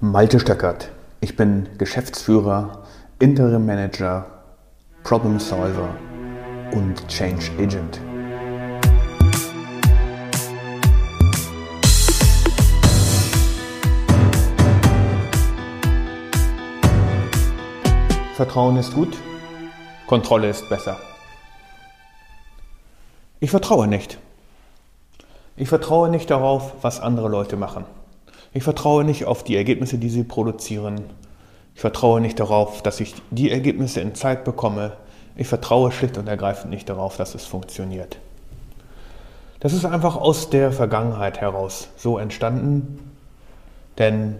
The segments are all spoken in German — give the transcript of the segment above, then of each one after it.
Malte Stöckert. Ich bin Geschäftsführer, Interim Manager, Problem Solver und Change Agent. Vertrauen ist gut, Kontrolle ist besser. Ich vertraue nicht. Ich vertraue nicht darauf, was andere Leute machen. Ich vertraue nicht auf die Ergebnisse, die sie produzieren. Ich vertraue nicht darauf, dass ich die Ergebnisse in Zeit bekomme. Ich vertraue schlicht und ergreifend nicht darauf, dass es funktioniert. Das ist einfach aus der Vergangenheit heraus so entstanden, denn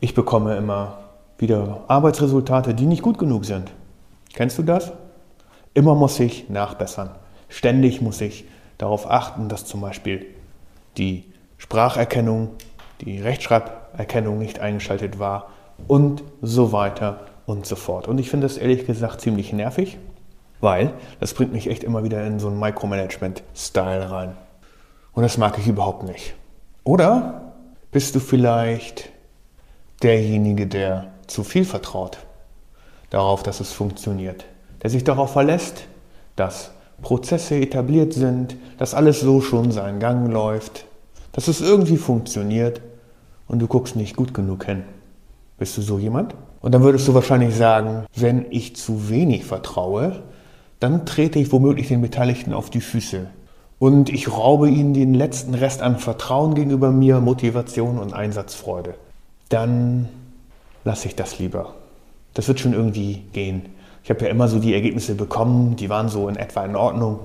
ich bekomme immer wieder Arbeitsresultate, die nicht gut genug sind. Kennst du das? Immer muss ich nachbessern. Ständig muss ich darauf achten, dass zum Beispiel die Spracherkennung, die Rechtschreiberkennung nicht eingeschaltet war und so weiter und so fort. Und ich finde das ehrlich gesagt ziemlich nervig, weil das bringt mich echt immer wieder in so einen Micromanagement-Style rein. Und das mag ich überhaupt nicht. Oder bist du vielleicht derjenige, der zu viel vertraut darauf, dass es funktioniert, der sich darauf verlässt, dass Prozesse etabliert sind, dass alles so schon seinen Gang läuft, dass es irgendwie funktioniert und du guckst nicht gut genug hin. Bist du so jemand? Und dann würdest du wahrscheinlich sagen, wenn ich zu wenig vertraue, dann trete ich womöglich den Beteiligten auf die Füße. Und ich raube ihnen den letzten Rest an Vertrauen gegenüber mir, Motivation und Einsatzfreude. Dann lasse ich das lieber. Das wird schon irgendwie gehen. Ich habe ja immer so die Ergebnisse bekommen, die waren so in etwa in Ordnung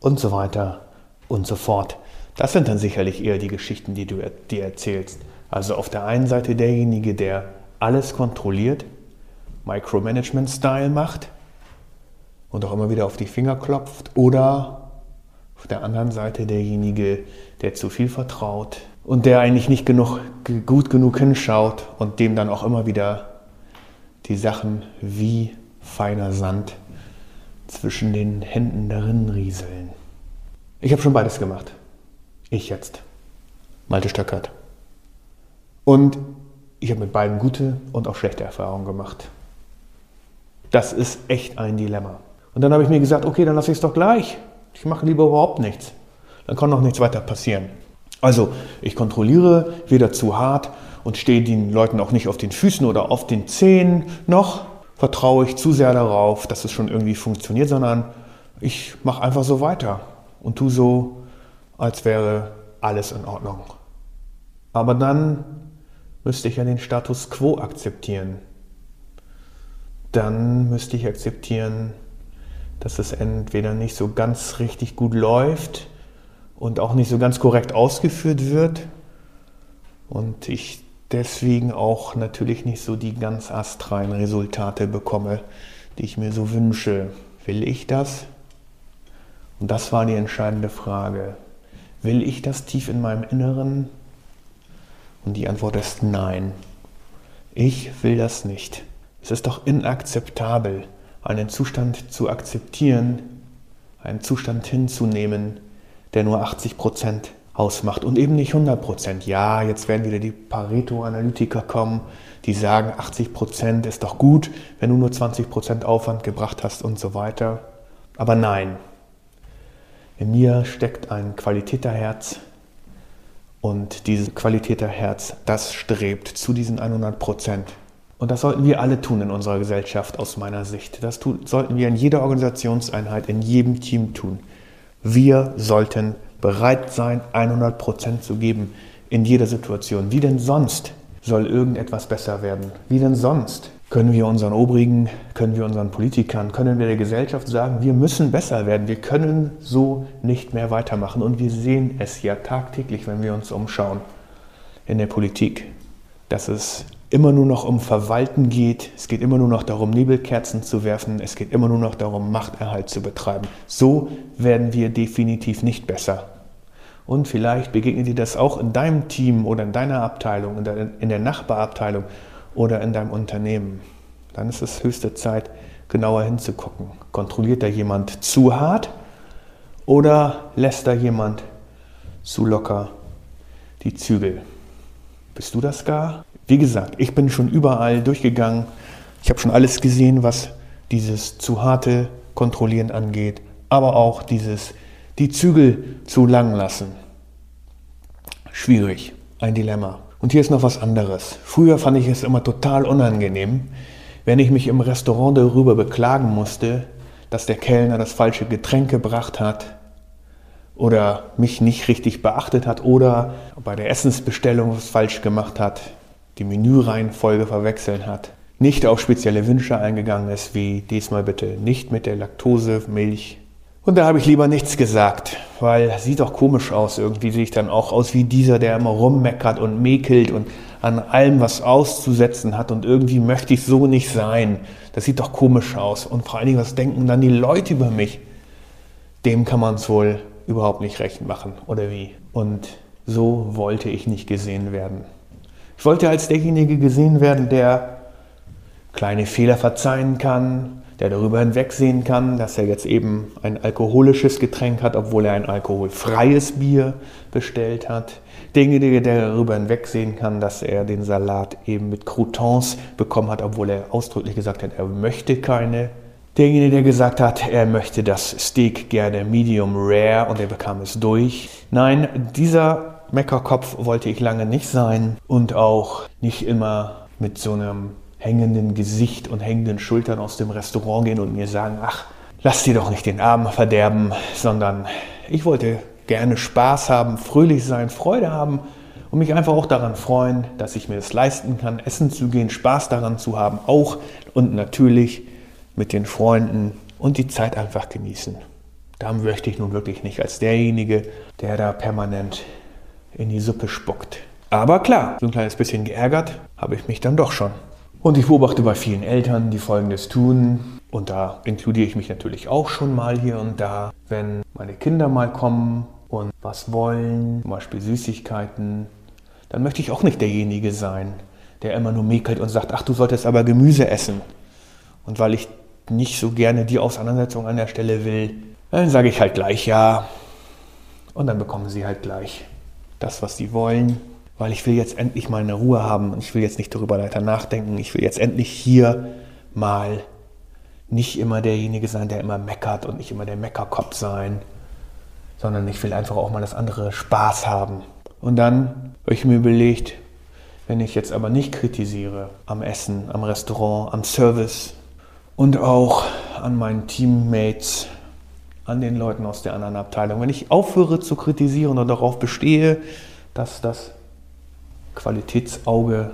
und so weiter und so fort. Das sind dann sicherlich eher die Geschichten, die du dir erzählst. Also auf der einen Seite derjenige, der alles kontrolliert, Micromanagement-Style macht und auch immer wieder auf die Finger klopft. Oder auf der anderen Seite derjenige, der zu viel vertraut und der eigentlich nicht genug, gut genug hinschaut und dem dann auch immer wieder die Sachen wie feiner Sand zwischen den Händen darin rieseln. Ich habe schon beides gemacht. Ich jetzt. Malte Stöckert. Und ich habe mit beiden gute und auch schlechte Erfahrungen gemacht. Das ist echt ein Dilemma. Und dann habe ich mir gesagt, okay, dann lasse ich es doch gleich. Ich mache lieber überhaupt nichts. Dann kann noch nichts weiter passieren. Also, ich kontrolliere weder zu hart und stehe den Leuten auch nicht auf den Füßen oder auf den Zehen, noch vertraue ich zu sehr darauf, dass es schon irgendwie funktioniert, sondern ich mache einfach so weiter und tue so, als wäre alles in Ordnung. Aber dann müsste ich ja den Status quo akzeptieren. Dann müsste ich akzeptieren, dass es entweder nicht so ganz richtig gut läuft und auch nicht so ganz korrekt ausgeführt wird und ich deswegen auch natürlich nicht so die ganz astreinen Resultate bekomme, die ich mir so wünsche. Will ich das? Und das war die entscheidende Frage. Will ich das tief in meinem Inneren? Und die Antwort ist nein. Ich will das nicht. Es ist doch inakzeptabel, einen Zustand zu akzeptieren, einen Zustand hinzunehmen, der nur 80 Prozent ausmacht und eben nicht 100 Prozent. Ja, jetzt werden wieder die Pareto-Analytiker kommen, die sagen, 80 Prozent ist doch gut, wenn du nur 20 Prozent Aufwand gebracht hast und so weiter. Aber nein, in mir steckt ein Qualitäterherz und dieses Qualitäterherz, das strebt zu diesen 100 Prozent. Und das sollten wir alle tun in unserer Gesellschaft aus meiner Sicht. Das tun, sollten wir in jeder Organisationseinheit, in jedem Team tun. Wir sollten bereit sein, 100 Prozent zu geben in jeder Situation. Wie denn sonst soll irgendetwas besser werden? Wie denn sonst können wir unseren Obrigen, können wir unseren Politikern, können wir der Gesellschaft sagen, wir müssen besser werden, wir können so nicht mehr weitermachen. Und wir sehen es ja tagtäglich, wenn wir uns umschauen in der Politik, dass es immer nur noch um Verwalten geht, es geht immer nur noch darum, Nebelkerzen zu werfen, es geht immer nur noch darum, Machterhalt zu betreiben. So werden wir definitiv nicht besser. Und vielleicht begegnet dir das auch in deinem Team oder in deiner Abteilung, in der, Nachbarabteilung oder in deinem Unternehmen. Dann ist es höchste Zeit, genauer hinzugucken. Kontrolliert da jemand zu hart oder lässt da jemand zu locker die Zügel? Bist du das gar? Wie gesagt, ich bin schon überall durchgegangen. Ich habe schon alles gesehen, was dieses zu harte Kontrollieren angeht, aber auch dieses die Zügel zu lang lassen. Schwierig, ein Dilemma. Und hier ist noch was anderes. Früher fand ich es immer total unangenehm, wenn ich mich im Restaurant darüber beklagen musste, dass der Kellner das falsche Getränk gebracht hat oder mich nicht richtig beachtet hat oder bei der Essensbestellung was falsch gemacht hat, die Menüreihenfolge verwechselt hat, nicht auf spezielle Wünsche eingegangen ist, wie diesmal bitte nicht mit der Laktose, Milch. Und da habe ich lieber nichts gesagt, weil sieht doch komisch aus. Irgendwie sehe ich dann auch aus wie dieser, der immer rummeckert und mäkelt und an allem was auszusetzen hat und irgendwie möchte ich so nicht sein. Das sieht doch komisch aus. Und vor allen Dingen, was denken dann die Leute über mich? Dem kann man es wohl überhaupt nicht recht machen, oder wie? Und so wollte ich nicht gesehen werden. Ich wollte als derjenige gesehen werden, der kleine Fehler verzeihen kann, der darüber hinwegsehen kann, dass er jetzt eben ein alkoholisches Getränk hat, obwohl er ein alkoholfreies Bier bestellt hat. Derjenige, der darüber hinwegsehen kann, dass er den Salat eben mit Croutons bekommen hat, obwohl er ausdrücklich gesagt hat, er möchte keine. Derjenige, der gesagt hat, er möchte das Steak gerne medium rare und er bekam es durch. Nein, dieser Meckerkopf wollte ich lange nicht sein und auch nicht immer mit so einem hängenden Gesicht und hängenden Schultern aus dem Restaurant gehen und mir sagen, ach, lass dir doch nicht den Abend verderben, sondern ich wollte gerne Spaß haben, fröhlich sein, Freude haben und mich einfach auch daran freuen, dass ich mir das leisten kann, essen zu gehen, Spaß daran zu haben, auch und natürlich mit den Freunden und die Zeit einfach genießen. Da möchte ich nun wirklich nicht als derjenige, der da permanent in die Suppe spuckt. Aber klar, so ein kleines bisschen geärgert habe ich mich dann doch schon. Und ich beobachte bei vielen Eltern, die Folgendes tun. Und da inkludiere ich mich natürlich auch schon mal hier und da. Wenn meine Kinder mal kommen und was wollen, zum Beispiel Süßigkeiten, dann möchte ich auch nicht derjenige sein, der immer nur mäkelt und sagt, ach, du solltest aber Gemüse essen. Und weil ich nicht so gerne die Auseinandersetzung an der Stelle will, dann sage ich halt gleich ja. Und dann bekommen sie halt gleich das, was sie wollen weil ich will jetzt endlich mal eine Ruhe haben und ich will jetzt nicht darüber weiter nachdenken. Ich will jetzt endlich hier mal nicht immer derjenige sein, der immer meckert und nicht immer der Meckerkopf sein, sondern ich will einfach auch mal das andere Spaß haben. Und dann habe ich mir überlegt, wenn ich jetzt aber nicht kritisiere am Essen, am Restaurant, am Service und auch an meinen Teammates, an den Leuten aus der anderen Abteilung, wenn ich aufhöre zu kritisieren und darauf bestehe, dass das Qualitätsauge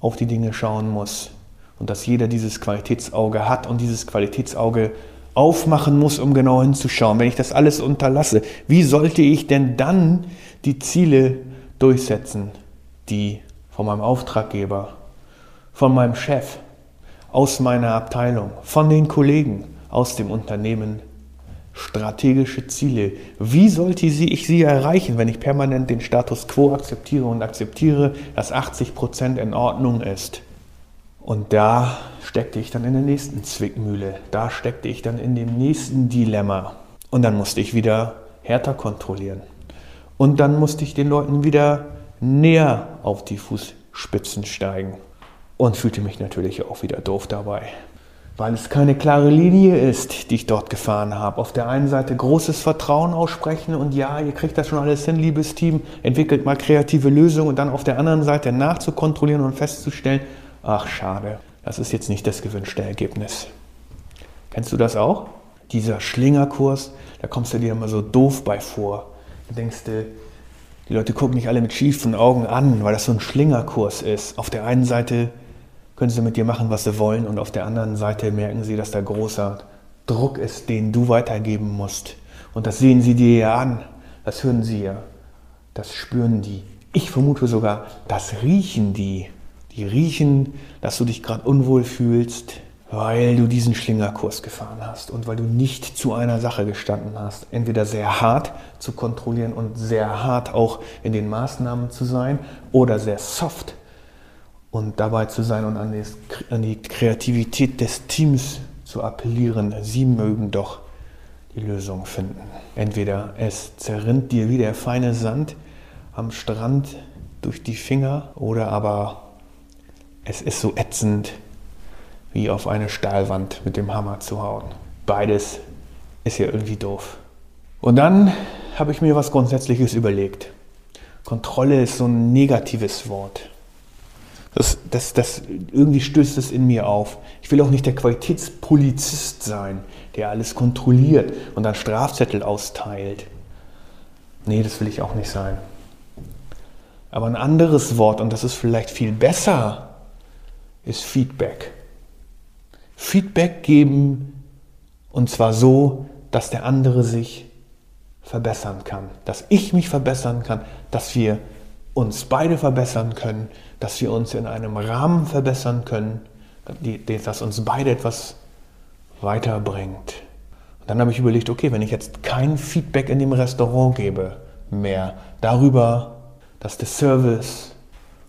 auf die Dinge schauen muss und dass jeder dieses Qualitätsauge hat und dieses Qualitätsauge aufmachen muss, um genau hinzuschauen. Wenn ich das alles unterlasse, wie sollte ich denn dann die Ziele durchsetzen, die von meinem Auftraggeber, von meinem Chef, aus meiner Abteilung, von den Kollegen, aus dem Unternehmen strategische Ziele. Wie sollte ich sie erreichen, wenn ich permanent den Status quo akzeptiere und akzeptiere, dass 80 Prozent in Ordnung ist? Und da steckte ich dann in der nächsten Zwickmühle. Da steckte ich dann in dem nächsten Dilemma. Und dann musste ich wieder härter kontrollieren. Und dann musste ich den Leuten wieder näher auf die Fußspitzen steigen. Und fühlte mich natürlich auch wieder doof dabei weil es keine klare Linie ist, die ich dort gefahren habe. Auf der einen Seite großes Vertrauen aussprechen und ja, ihr kriegt das schon alles hin, liebes Team, entwickelt mal kreative Lösungen und dann auf der anderen Seite nachzukontrollieren und festzustellen, ach schade, das ist jetzt nicht das gewünschte Ergebnis. Kennst du das auch? Dieser Schlingerkurs, da kommst du dir immer so doof bei vor. Da denkst du, die Leute gucken mich alle mit schiefen Augen an, weil das so ein Schlingerkurs ist. Auf der einen Seite können sie mit dir machen, was sie wollen und auf der anderen Seite merken sie, dass da großer Druck ist, den du weitergeben musst. Und das sehen sie dir ja an, das hören sie ja, das spüren die. Ich vermute sogar, das riechen die. Die riechen, dass du dich gerade unwohl fühlst, weil du diesen Schlingerkurs gefahren hast und weil du nicht zu einer Sache gestanden hast. Entweder sehr hart zu kontrollieren und sehr hart auch in den Maßnahmen zu sein oder sehr soft und dabei zu sein und an, die Kreativität des Teams zu appellieren. Sie mögen doch die Lösung finden. Entweder es zerrinnt dir wie der feine Sand am Strand durch die Finger oder aber es ist so ätzend, wie auf eine Stahlwand mit dem Hammer zu hauen. Beides ist ja irgendwie doof. Und dann habe ich mir was Grundsätzliches überlegt. Kontrolle ist so ein negatives Wort. Das, das, das, irgendwie stößt es in mir auf. Ich will auch nicht der Qualitätspolizist sein, der alles kontrolliert und dann Strafzettel austeilt. Nee, das will ich auch nicht sein. Aber ein anderes Wort, und das ist vielleicht viel besser, ist Feedback. Feedback geben und zwar so, dass der andere sich verbessern kann, dass ich mich verbessern kann, dass wir uns beide verbessern können, dass wir uns in einem Rahmen verbessern können, das uns beide etwas weiterbringt. Und dann habe ich überlegt, okay, wenn ich jetzt kein Feedback in dem Restaurant gebe mehr darüber, dass der Service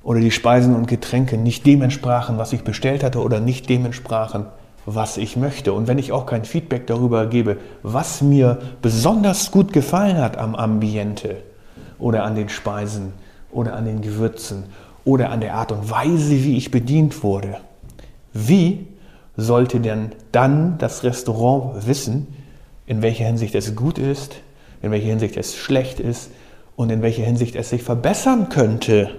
oder die Speisen und Getränke nicht dem entsprachen, was ich bestellt hatte oder nicht dem entsprachen, was ich möchte. Und wenn ich auch kein Feedback darüber gebe, was mir besonders gut gefallen hat am Ambiente oder an den Speisen oder an den Gewürzen oder an der Art und Weise, wie ich bedient wurde, wie sollte denn dann das Restaurant wissen, in welcher Hinsicht es gut ist, in welcher Hinsicht es schlecht ist und in welcher Hinsicht es sich verbessern könnte,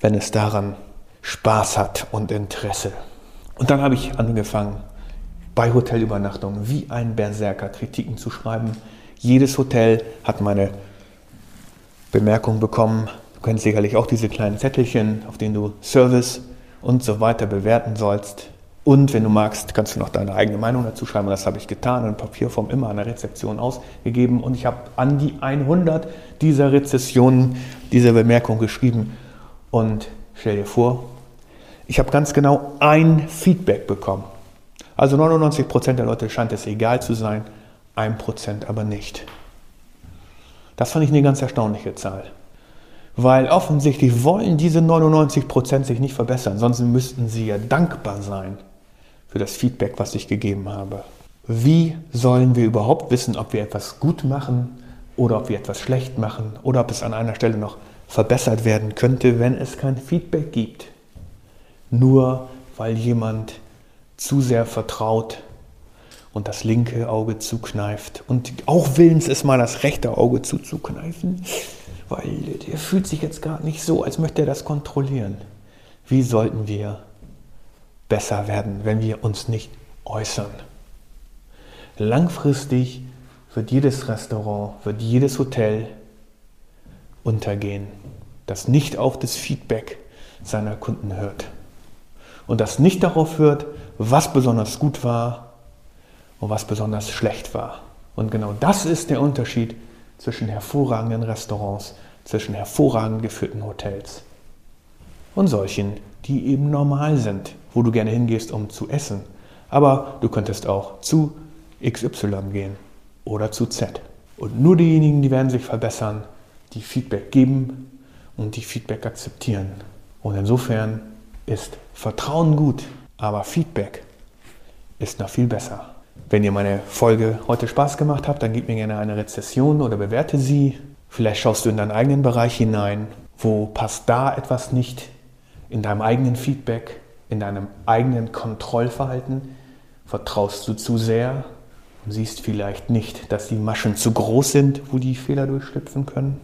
wenn es daran Spaß hat und Interesse. Und dann habe ich angefangen, bei Hotelübernachtungen wie ein Berserker Kritiken zu schreiben. Jedes Hotel hat meine Bemerkung bekommen. Kennst sicherlich auch diese kleinen Zettelchen, auf denen du Service und so weiter bewerten sollst. Und wenn du magst, kannst du noch deine eigene Meinung dazu schreiben. Das habe ich getan in Papierform immer an der Rezeption ausgegeben. Und ich habe an die 100 dieser Rezessionen diese Bemerkung geschrieben. Und stell dir vor, ich habe ganz genau ein Feedback bekommen. Also 99 Prozent der Leute scheint es egal zu sein, 1 Prozent aber nicht. Das fand ich eine ganz erstaunliche Zahl. Weil offensichtlich wollen diese 99 Prozent sich nicht verbessern, sonst müssten sie ja dankbar sein für das Feedback, was ich gegeben habe. Wie sollen wir überhaupt wissen, ob wir etwas gut machen oder ob wir etwas schlecht machen oder ob es an einer Stelle noch verbessert werden könnte, wenn es kein Feedback gibt? Nur weil jemand zu sehr vertraut und das linke Auge zukneift und auch willens ist mal das rechte Auge zuzukneifen, weil der fühlt sich jetzt gerade nicht so, als möchte er das kontrollieren. Wie sollten wir besser werden, wenn wir uns nicht äußern? Langfristig wird jedes Restaurant, wird jedes Hotel untergehen, das nicht auf das Feedback seiner Kunden hört und das nicht darauf hört, was besonders gut war und was besonders schlecht war. Und genau das ist der Unterschied zwischen hervorragenden Restaurants, zwischen hervorragend geführten Hotels und solchen, die eben normal sind, wo du gerne hingehst, um zu essen. Aber du könntest auch zu XY gehen oder zu Z. Und nur diejenigen, die werden sich verbessern, die Feedback geben und die Feedback akzeptieren. Und insofern ist Vertrauen gut, aber Feedback ist noch viel besser. Wenn ihr meine Folge heute Spaß gemacht habt, dann gebt mir gerne eine Rezession oder bewerte sie. Vielleicht schaust du in deinen eigenen Bereich hinein. Wo passt da etwas nicht in deinem eigenen Feedback, in deinem eigenen Kontrollverhalten? Vertraust du zu sehr und siehst vielleicht nicht, dass die Maschen zu groß sind, wo die Fehler durchschlüpfen können?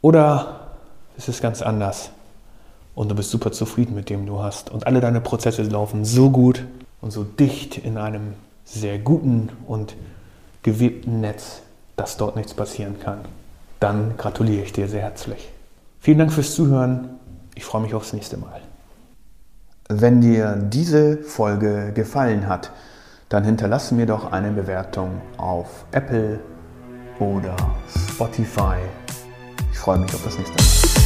Oder ist es ganz anders? und du bist super zufrieden mit dem du hast. Und alle deine Prozesse laufen so gut und so dicht in einem sehr guten und gewebten Netz, dass dort nichts passieren kann. Dann gratuliere ich dir sehr herzlich. Vielen Dank fürs Zuhören. Ich freue mich aufs nächste Mal. Wenn dir diese Folge gefallen hat, dann hinterlasse mir doch eine Bewertung auf Apple oder Spotify. Ich freue mich auf das nächste Mal.